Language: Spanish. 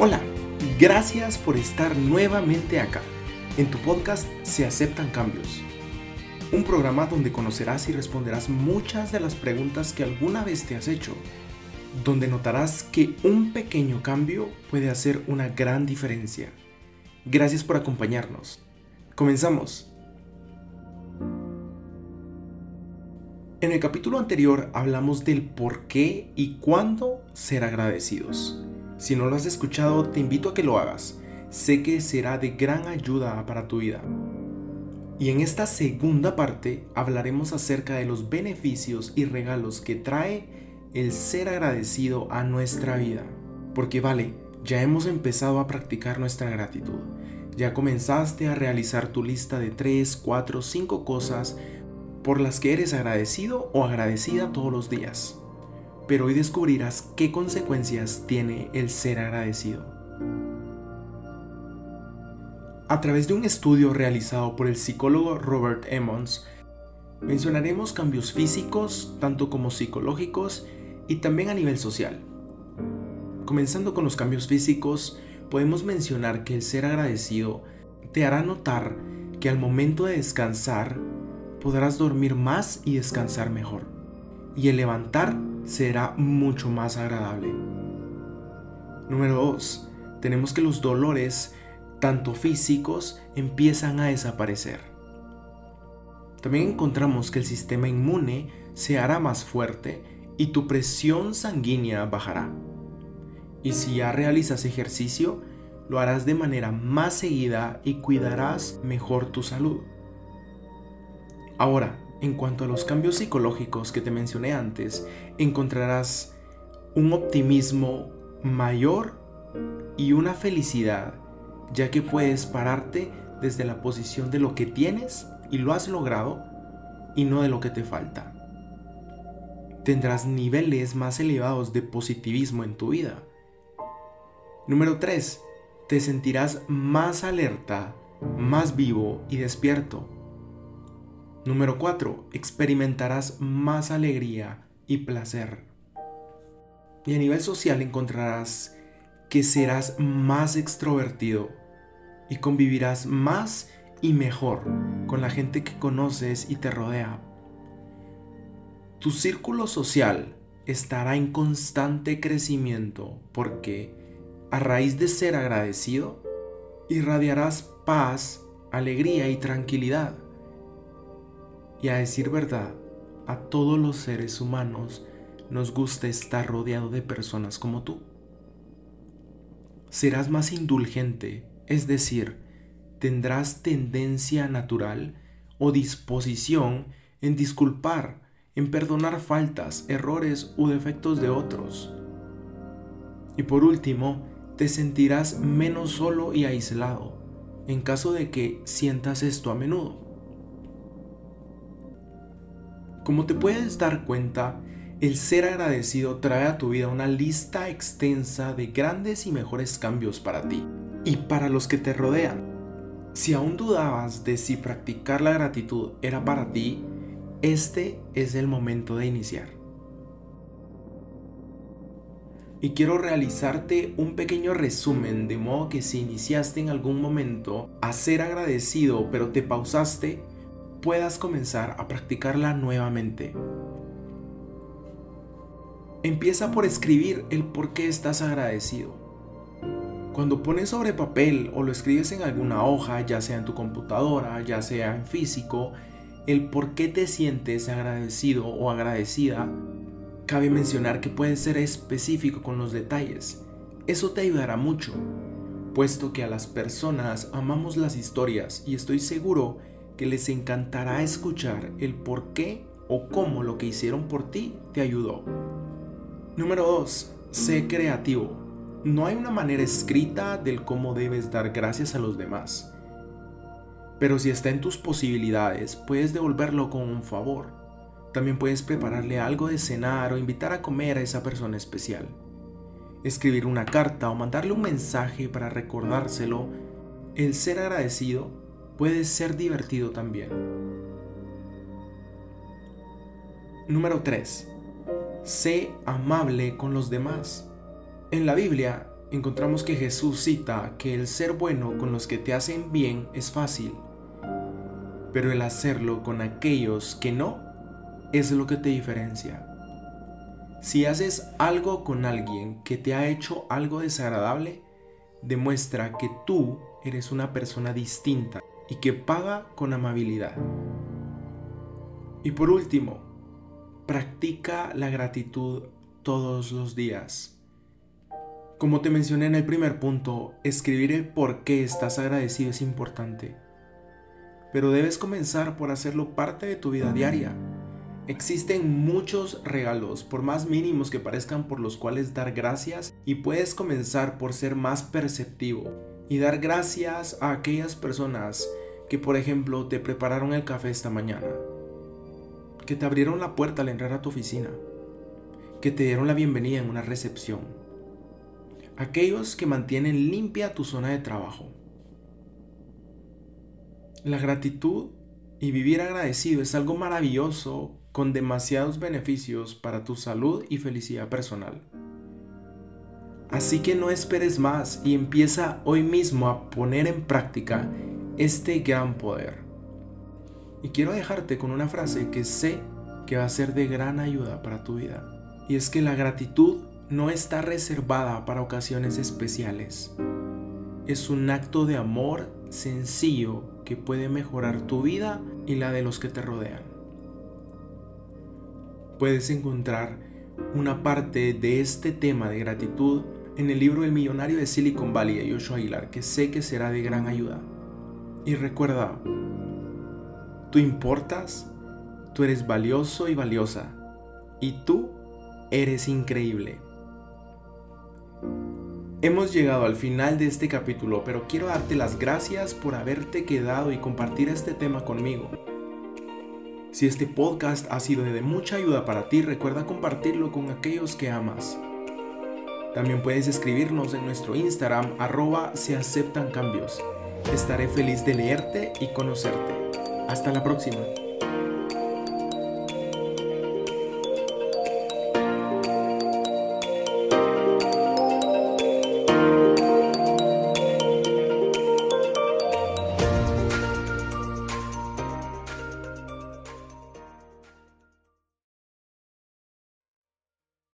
Hola, gracias por estar nuevamente acá. En tu podcast Se aceptan cambios. Un programa donde conocerás y responderás muchas de las preguntas que alguna vez te has hecho. Donde notarás que un pequeño cambio puede hacer una gran diferencia. Gracias por acompañarnos. Comenzamos. En el capítulo anterior hablamos del por qué y cuándo ser agradecidos. Si no lo has escuchado, te invito a que lo hagas. Sé que será de gran ayuda para tu vida. Y en esta segunda parte hablaremos acerca de los beneficios y regalos que trae el ser agradecido a nuestra vida. Porque vale, ya hemos empezado a practicar nuestra gratitud. Ya comenzaste a realizar tu lista de 3, 4, 5 cosas por las que eres agradecido o agradecida todos los días pero hoy descubrirás qué consecuencias tiene el ser agradecido. A través de un estudio realizado por el psicólogo Robert Emmons, mencionaremos cambios físicos, tanto como psicológicos y también a nivel social. Comenzando con los cambios físicos, podemos mencionar que el ser agradecido te hará notar que al momento de descansar podrás dormir más y descansar mejor. Y el levantar será mucho más agradable. Número 2. Tenemos que los dolores, tanto físicos, empiezan a desaparecer. También encontramos que el sistema inmune se hará más fuerte y tu presión sanguínea bajará. Y si ya realizas ejercicio, lo harás de manera más seguida y cuidarás mejor tu salud. Ahora, en cuanto a los cambios psicológicos que te mencioné antes, encontrarás un optimismo mayor y una felicidad, ya que puedes pararte desde la posición de lo que tienes y lo has logrado y no de lo que te falta. Tendrás niveles más elevados de positivismo en tu vida. Número 3. Te sentirás más alerta, más vivo y despierto Número 4. Experimentarás más alegría y placer. Y a nivel social encontrarás que serás más extrovertido y convivirás más y mejor con la gente que conoces y te rodea. Tu círculo social estará en constante crecimiento porque a raíz de ser agradecido, irradiarás paz, alegría y tranquilidad. Y a decir verdad, a todos los seres humanos nos gusta estar rodeado de personas como tú. Serás más indulgente, es decir, tendrás tendencia natural o disposición en disculpar, en perdonar faltas, errores u defectos de otros. Y por último, te sentirás menos solo y aislado en caso de que sientas esto a menudo. Como te puedes dar cuenta, el ser agradecido trae a tu vida una lista extensa de grandes y mejores cambios para ti y para los que te rodean. Si aún dudabas de si practicar la gratitud era para ti, este es el momento de iniciar. Y quiero realizarte un pequeño resumen de modo que si iniciaste en algún momento a ser agradecido pero te pausaste, puedas comenzar a practicarla nuevamente. Empieza por escribir el por qué estás agradecido. Cuando pones sobre papel o lo escribes en alguna hoja, ya sea en tu computadora, ya sea en físico, el por qué te sientes agradecido o agradecida, cabe mencionar que puedes ser específico con los detalles. Eso te ayudará mucho, puesto que a las personas amamos las historias y estoy seguro que les encantará escuchar el por qué o cómo lo que hicieron por ti te ayudó. Número 2. Sé creativo. No hay una manera escrita del cómo debes dar gracias a los demás. Pero si está en tus posibilidades, puedes devolverlo con un favor. También puedes prepararle algo de cenar o invitar a comer a esa persona especial. Escribir una carta o mandarle un mensaje para recordárselo. El ser agradecido puede ser divertido también. Número 3. Sé amable con los demás. En la Biblia encontramos que Jesús cita que el ser bueno con los que te hacen bien es fácil, pero el hacerlo con aquellos que no es lo que te diferencia. Si haces algo con alguien que te ha hecho algo desagradable, demuestra que tú eres una persona distinta y que paga con amabilidad. Y por último, practica la gratitud todos los días. Como te mencioné en el primer punto, escribir el por qué estás agradecido es importante. Pero debes comenzar por hacerlo parte de tu vida diaria. Existen muchos regalos, por más mínimos que parezcan, por los cuales dar gracias y puedes comenzar por ser más perceptivo y dar gracias a aquellas personas que, por ejemplo, te prepararon el café esta mañana, que te abrieron la puerta al entrar a tu oficina, que te dieron la bienvenida en una recepción aquellos que mantienen limpia tu zona de trabajo. La gratitud y vivir agradecido es algo maravilloso con demasiados beneficios para tu salud y felicidad personal. Así que no esperes más y empieza hoy mismo a poner en práctica este gran poder. Y quiero dejarte con una frase que sé que va a ser de gran ayuda para tu vida. Y es que la gratitud no está reservada para ocasiones especiales. Es un acto de amor sencillo que puede mejorar tu vida y la de los que te rodean. Puedes encontrar una parte de este tema de gratitud en el libro El millonario de Silicon Valley de Joshua Aguilar, que sé que será de gran ayuda. Y recuerda, tú importas, tú eres valioso y valiosa, y tú eres increíble. Hemos llegado al final de este capítulo, pero quiero darte las gracias por haberte quedado y compartir este tema conmigo. Si este podcast ha sido de mucha ayuda para ti, recuerda compartirlo con aquellos que amas. También puedes escribirnos en nuestro Instagram arroba se aceptan cambios. Estaré feliz de leerte y conocerte. Hasta la próxima.